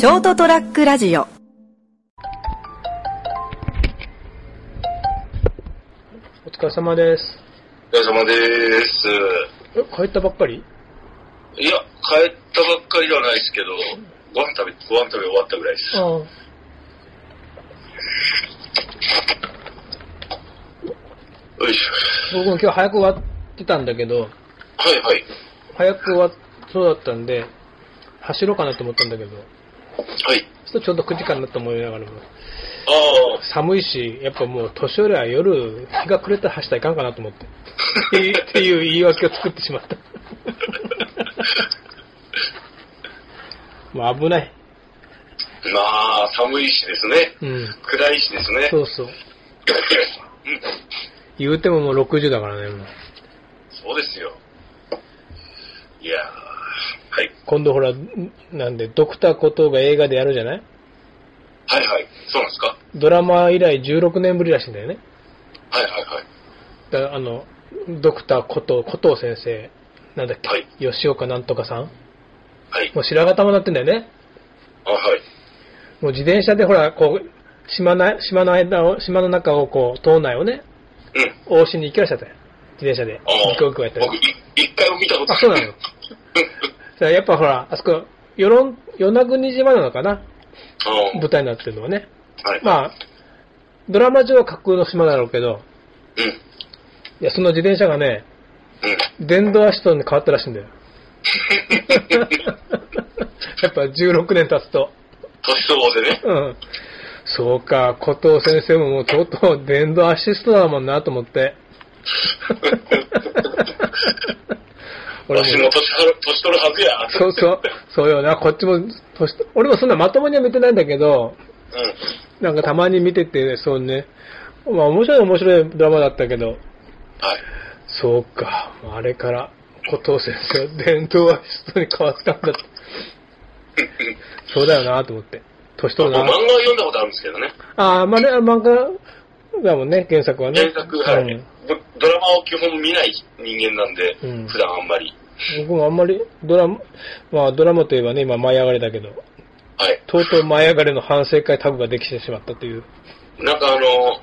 ショートトラックラジオお疲れ様です。お疲れ様です。え、帰ったばっかり？いや、帰ったばっかりではないですけど、ご飯食べ、ご飯食べ終わったぐらいです。ああ。よいし僕も今日早く終わってたんだけど、ょ。はいはい。早く終わっそうだったんで、走ろうかなと思ったんだけど、はい。ちょっとちょうど9時間だと思いながらも、あ寒いし、やっぱもう年寄りは夜、日が暮れたら走ったらいかんかなと思って。っていう言い訳を作ってしまった。もう危ない。あ。まあ、寒いしですね。うん。暗いしですね。そうそう。う ん言うてももう60だからね、もう。そうですよ。いや。今度ほら、なんで、ドクターコトーが映画でやるじゃない？はいはい。そうなんですか？ドラマ以来16年ぶりらしいんだよね。はいはいはい。だからあの、ドクターコトー、コトー先生、なんだっけ、はい吉岡なんとかさんはい。もう白髪玉になってんだよね。あ、はい。もう自転車でほら、こう、島な島の間を、島の中をこう、島内をね、うん。往診に行きらっしゃったよ。自転車で。ああ。行く行くやったら僕、い一回も見たことあ、そうなの？そ れやっぱほら、あそこ、与論、与那国島なのかな？あ舞台になってるのはね。あ。はい。まあ、ドラマ上は架空の島だろうけど、うん。いや、その自転車がね、うん。電動アシストに変わったらしいんだよ。やっぱ16年経つと。年相応でね。うん。そうか、古藤先生ももうとうとう電動アシストだもんなと思って。俺私も年はる年取るはずや。そうそう、そうよな、こっちも年、俺もそんなまともには見てないんだけど、うん。なんかたまに見てて、そうね、まあ面白い面白いドラマだったけど、はい。そうか、あれから古藤先生は電動アシストに変わったんだって。そうだよなと思って。年取るな僕漫。画は読んだことあるんですけどね。ああ、まあね、漫画だもんね、原作はね。原作、はい、うんドドラマを基本見ない人間なんで、うん普段あんまり。僕もあんまりドラマ、まあドラマといえばね、今舞い上がれだけど、はい。とうとう舞い上がれの反省会タグができてしまったという。なんかあの、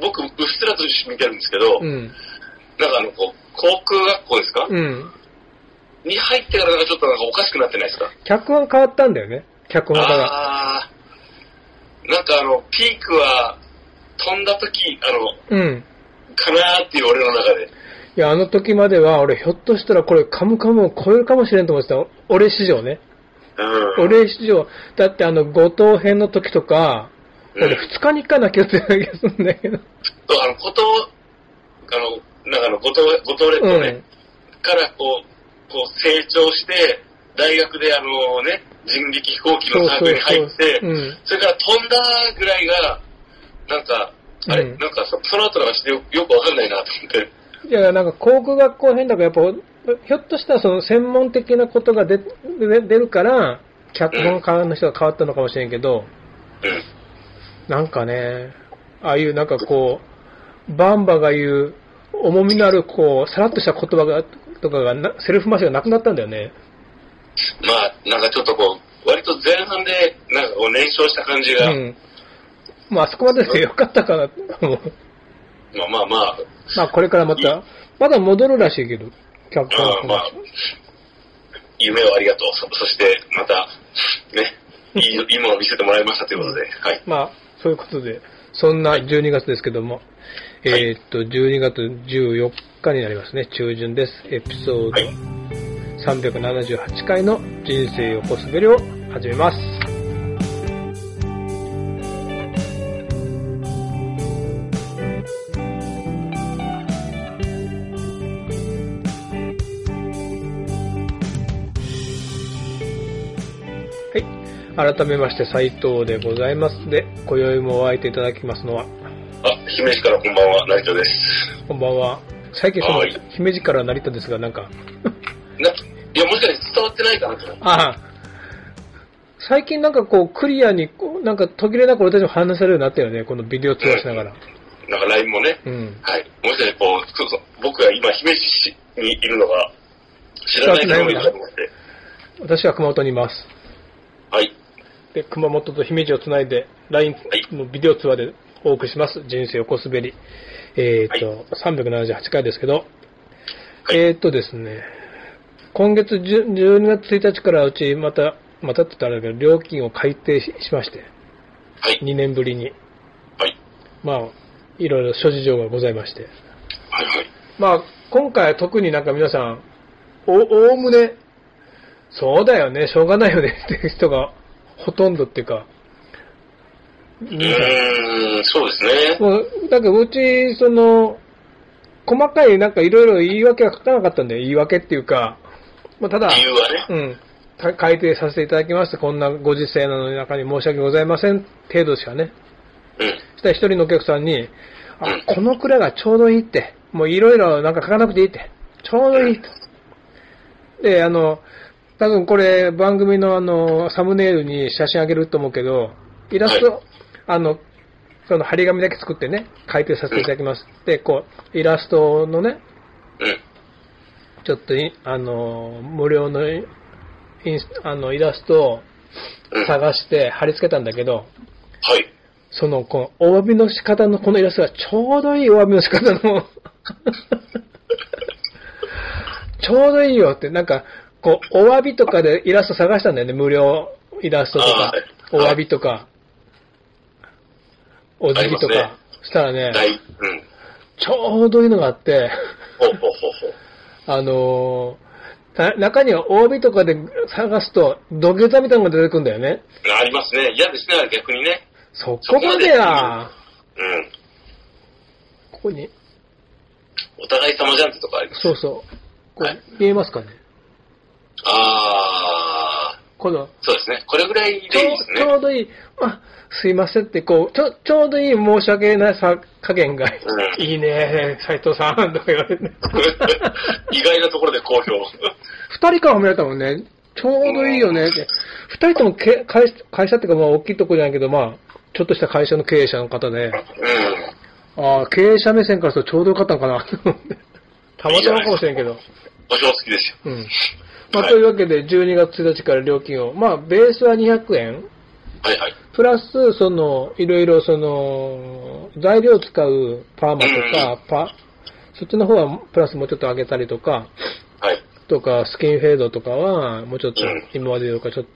僕、うっすらと見てるんですけど、うん。なんかあの、こう、航空学校ですか、うん。に入ってからなんかちょっとなんかおかしくなってないですか？脚本変わったんだよね、脚本家が。あー、なんかあの、ピークは飛んだ時、あの、うん。かなーっていう俺の中で。いや、あの時までは、俺、ひょっとしたらこれ、カムカムを超えるかもしれんと思ってた。俺史上ね。うん。俺史上。だってあの、後藤編の時とか、俺、うん二日に一回泣き寄ってた気がするんだけど。そうあの、こと、あの、なんかあの、五島、五島列島ね、からこう、こう成長して、大学であのね、人力飛行機のサークルに入って、それから飛んだぐらいが、なんか、あれ、うんなんかそその後なんかしてよよくわかんないなと思って。いや、なんか、航空学校編だから、やっぱ、ひょっとしたらその専門的なことが出で出るから、脚本家の人が変わったのかもしれんけど、うん。なんかね、ああいうなんかこう、バンバが言う、重みのある、こう、さらっとした言葉が、とかがな、セルフ回しがなくなったんだよね。まあ、なんかちょっとこう、割と前半で、なんかこう燃焼した感じが、うん。まあ、あそこまででよかったかなと思う。まあまあまあ、まあ、これからまた、まだ戻るらしいけど、脚あ本ーまあ、夢をありがとう。そそして、また、ね、いい、いいものを見せてもらいましたということで、はい。まあ、そういうことで、そんな12月ですけども、えーっと、12月14日になりますね、中旬です。エピソードはい。378回の人生横滑りを始めます。改めまして、斉藤でございます。で、今宵もお会いていただきますのは、あ、姫路からこんばんは、成田です。こんばんは。最近そのはい、姫路から成田ですが、なんか、な、いや、もしかして伝わってないかなと思って。ああ、最近なんかこう、クリアに、こうなんか途切れなく俺たちも話せるようになったよね、このビデオ通話しながら。なんか LINE もね、うん。はい。もしかしてこう、そうそう僕が今姫路市にいるのが知らない人もいるかと思って。私は熊本にいます。はい。で、熊本と姫路をつないで、LINE のビデオ通話でお送りします。人生横滑り。えっ、と、378回ですけど、はいえっ、とですね、今月10 12月1日からうちまた、またって言ったらあれだけど、料金を改定ししまして、はい。2年ぶりに。はい。まあ、いろいろ諸事情がございまして。はい。はい。まあ、今回は特になんか皆さん、お、おおむね、そうだよね、しょうがないよねっていう人がほとんどっていうか、うーん、そうですね。もう、だけどうち、その、細かいなんかいろいろ言い訳は書かなかったんで、言い訳っていうか、まあ、ただ、理由はね。うん、か改定させていただきまして、こんなご時世なのに中に申し訳ございません程度しかね。うん。そしたら一人のお客さんに、うんあ、このくらいがちょうどいいって、もういろいろなんか書かなくていいって、ちょうどいいと。で、あの、多分これ番組のあの、サムネイルに写真あげると思うけど、イラスト、はあの、その張り紙だけ作ってね、改定させていただきます。で、こう、イラストのね、うん。ちょっとい、あの、無料のインスあのイラストをうん。探して貼り付けたんだけど、はい。その、この、お詫びの仕方のこのイラストがちょうどいいお詫びの仕方の、ちょうどいいよって、なんか、こう、お詫びとかでイラスト探したんだよね、無料イラストとかあ、おはい詫びとか、お辞儀とか、したらね、大、うん。ちょうどいいのがあって。あの中にはお詫びとかで探すと、土下座みたいなのが出てくるんだよね。ありますね。嫌ですね、逆にね。そこまでや、うん。ここに、お互い様じゃんってとこあります。そうそう。こはい、う見えますかねあこの、ー、そうですね。これぐらいでいいちょですね。ちょうどいい、あ、すいませんって、こう、ちょ、ちょうどいい申し訳ないさ加減が、うんいいね、斉藤さん、とか言われて、意外なところで好評。二人から褒められたもんね、ちょうどいいよねって、二人ともけ会会社っていうか、まあ、大きいとこじゃないけど、まあ、ちょっとした会社の経営者の方で、うん。ああ、経営者目線からするとちょうどよかったのかな、たまたまかもしれんけど。保証好きですよ。うん。まあ、はい。というわけで、12月1日から料金を、まあ、ベースは200円、はいはい。プラス、その、いろいろ、その、材料を使うパーマとか、パ、そっちの方はプラスもうちょっと上げたりとか、はい。とか、スキンフェードとかは、もうちょっとうん。今までよりかちょっ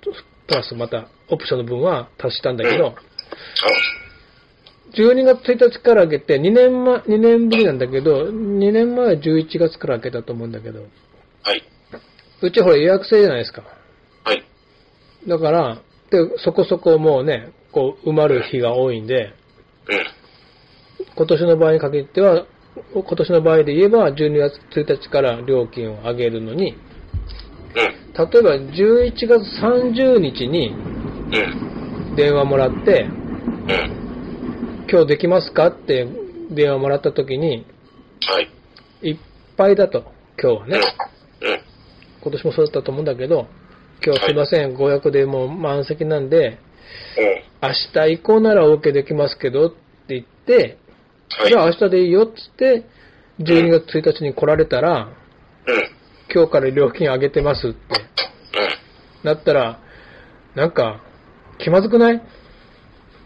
と、プラスまた、オプションの分は足したんだけど、12月1日から上げて、2年前、2年ぶりなんだけど、2年前は11月から上げたと思うんだけど、あはい。うちほら予約制じゃないですか。はい。だから、で、そこそこもうね、こう、埋まる日が多いんで、うん。今年の場合に限っては、今年の場合で言えば、12月1日から料金を上げるのに、うん。例えば11月30日にうん。電話もらって、うん。今日できますかって電話もらった時に、はい。いっぱいだと、今日はうん。ね。うん。今年もそうだったと思うんだけど、今日すいません、ご予約でもう満席なんで、うん。明日以降なら OK できますけどって言って、はい。じゃあ明日でいいよっつって、12月1日に来られたら、うん。今日から料金上げてますってうん。なったら、なんか、気まずくない？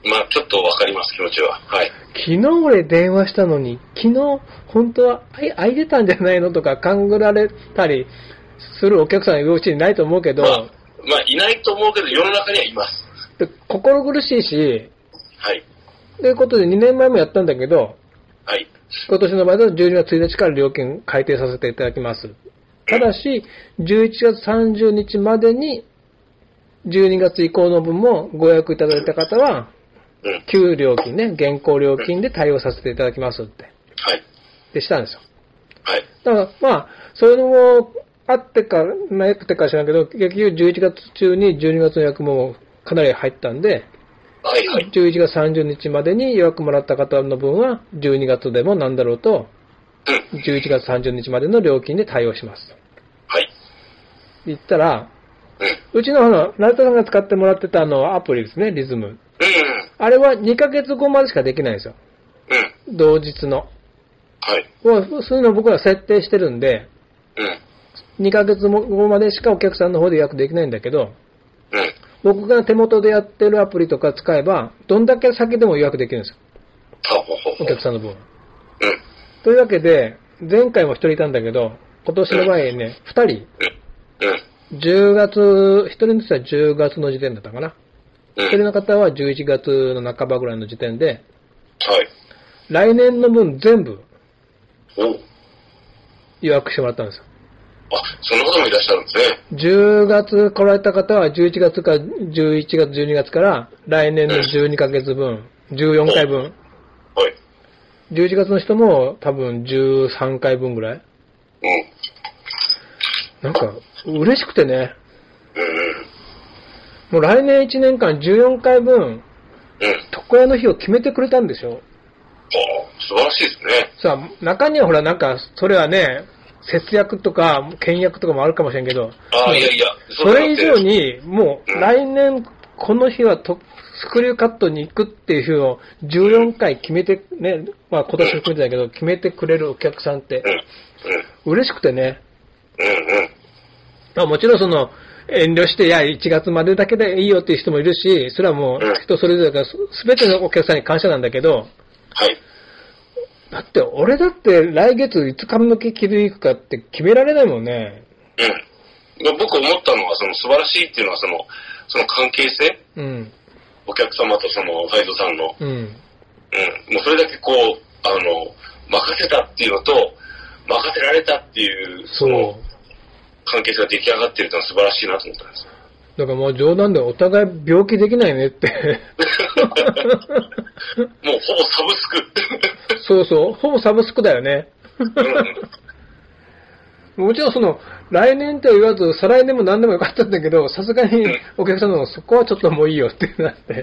まあちょっとわかります、気持ちは。はい。昨日俺電話したのに、昨日本当はあい空いてたんじゃないの？とか勘ぐられたりするお客さんのうちにないと思うけど、まあ、まあいないと思うけど、世の中にはいます。で心苦しいし、はい。ということで2年前もやったんだけど、はい。今年の場合だと12月1日から料金改定させていただきます。ただし、11月30日までに、12月以降の分もご予約いただいた方は、うん。旧料金ね、現行料金で対応させていただきますって、はい。でしたんですよ。はい。だから、まあ、そういうのもあってか、なくてか知らんけど、結局11月中に12月の予約もかなり入ったんで、はい。はい。11月30日までに予約もらった方の分は、12月でもなんだろうと、うん。11月30日までの料金で対応します。はい。言ったら、うちのあの、成田さんが使ってもらってたあのアプリですね、リズム。うん。あれは2ヶ月後までしかできないんですよ。うん。同日の。はい。そういうの僕ら設定してるんで、うん。2ヶ月後までしかお客さんの方で予約できないんだけど、うん。僕が手元でやってるアプリとか使えば、どんだけ先でも予約できるんですよ。お客さんの分。うん。というわけで、前回も一人いたんだけど、今年の前にね、二人、うん。うん。10月、一人の人は10月の時点だったかな。うん。一人の方は11月の半ばぐらいの時点で、はい。来年の分全部予約してもらったんですよ。あ、そんな方もいらっしゃるんですね。10月来られた方は11月か11月、12月から来年の12ヶ月分、14回分。はい。11月の人も多分13回分ぐらい。うん。なんか、嬉しくてね。うんうん。もう来年1年間14回分、うん。床屋の日を決めてくれたんでしょ。ああ、素晴らしいですね。さあ、中にはほらなんか、それはね、節約とか、倹約とかもあるかもしれんけど、ああ、いやいや、それ以上に。に、もう来年この日はとスクリューカットに行くっていう日を14回決めて、ね、まあ今年含めてだけど、決めてくれるお客さんって。嬉しくてね。まあもちろんその、遠慮して、いや、1月までだけでいいよっていう人もいるし、それはもう人それぞれだから、すべてのお客さんに感謝なんだけど、はい。だって俺だって来月5日向け切り行くかって決められないもんね。うん。まあ僕思ったのは、その素晴らしいっていうのは、その、その関係性うん。お客様とその、ファイドさんの。うん。うん。もうそれだけこう、あの、任せたっていうのと、任せられたっていう、そう。の関係性が出来上がってるってのは素晴らしいなと思ったんですよ。だからもう冗談でお互い病気できないねって。もうほぼサブスク。そうそう。ほぼサブスクだよね。うん。もちろんその、来年とは言わず、再来年も何でもよかったんだけど、さすがにお客さんのそこはちょっともういいよってなって。うん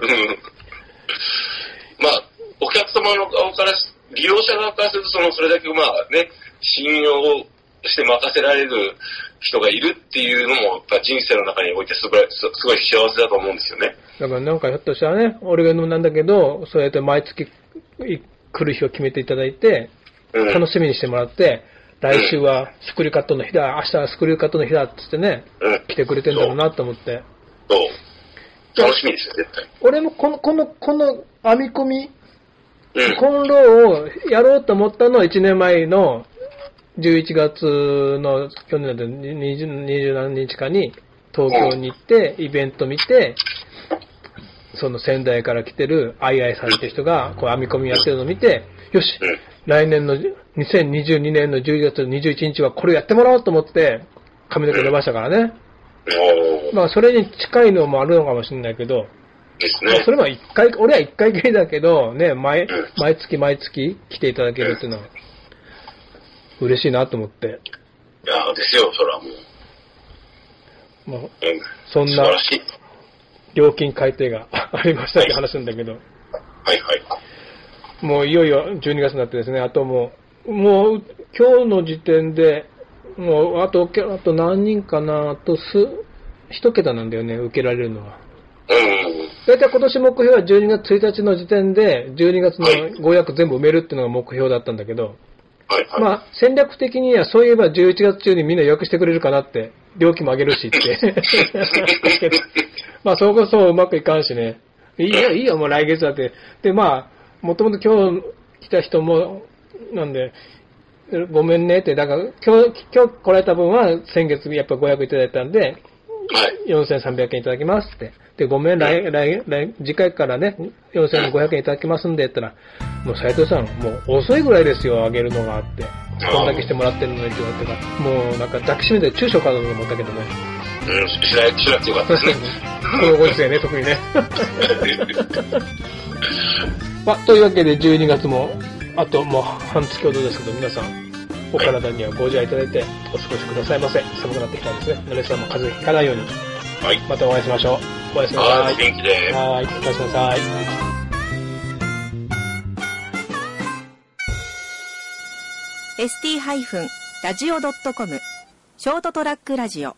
まあ、お客様の側からし、利用者側からすると、その、それだけまあね、信用して任せられる人がいるっていうのも、やっぱ人生の中においてすごい、すすごい幸せだと思うんですよね。だからなんかひょっとしたらね、俺が言うのもなんだけど、そうやって毎月い来る日を決めていただいて、うん。楽しみにしてもらって、来週はスクリューカットの日だ、明日はスクリューカットの日だっつってね、うん。来てくれてんだろうなと思って。そう。楽しみですよ、絶対。俺もこの、この、この編み込み、うん。コンローをやろうと思ったのは1年前の11月の去年の20 20何日かに東京に行ってイベント見て、その仙台から来てるアイアイさんって人がこう編み込みやってるのを見て、よし、うん。来年の2022年の11月21日はこれやってもらおうと思って髪の毛伸ばしたからね。まあそれに近いのもあるのかもしれないけど、ですねまあそ。れは一回、俺は一回きりだけど、ね、毎ん、毎月毎月来ていただけるっていうのは、嬉しいなと思って。いやですよ、それはもう。まあ、うん。そんな。料金改定が ありましたって話なんだけど、はいはい。もういよいよ12月になってですね、あともう、もう今日の時点で、もうあと、あと何人かな、あとす、一桁なんだよね、受けられるのは。うんうんうん。だいたい今年目標は12月1日の時点で、12月のはいご予約全部埋めるっていうのが目標だったんだけど、はいはい。まあ、戦略的にはそういえば11月中にみんな予約してくれるかなって、料金も上げるしって。まあ、そこそううまくいかんしね。いいよ、いいよ、もう来月だって。で、まあ、もともと今日来た人も、なんで、ごめんねって、だから今日、今日来られた分は先月やっぱご予約いただいたんで、はい。4300円いただきますって。で、ごめん、来、来、来、次回からね、4500円いただきますんで、って言ったら、もう斉藤さん、もう遅いぐらいですよ、あげるのがあって。こんだけしてもらってるのにって言われてから、もうなんか抱きしめて中小かと思ったけどね。うん、しなしなくてよかったですね。このご時世ね、特にね。まあ、というわけで12月も、あともう半月ほどですけど、皆さん、お体にはご自愛いただいてお過ごしくださいませ。寒くなってきたんですね。皆さんも風邪ひかないように、はい。またお会いしましょう。おやすみなはい、さい。元気で。はい、おやすみなさい。ST-radio.com ショートトラックラジオ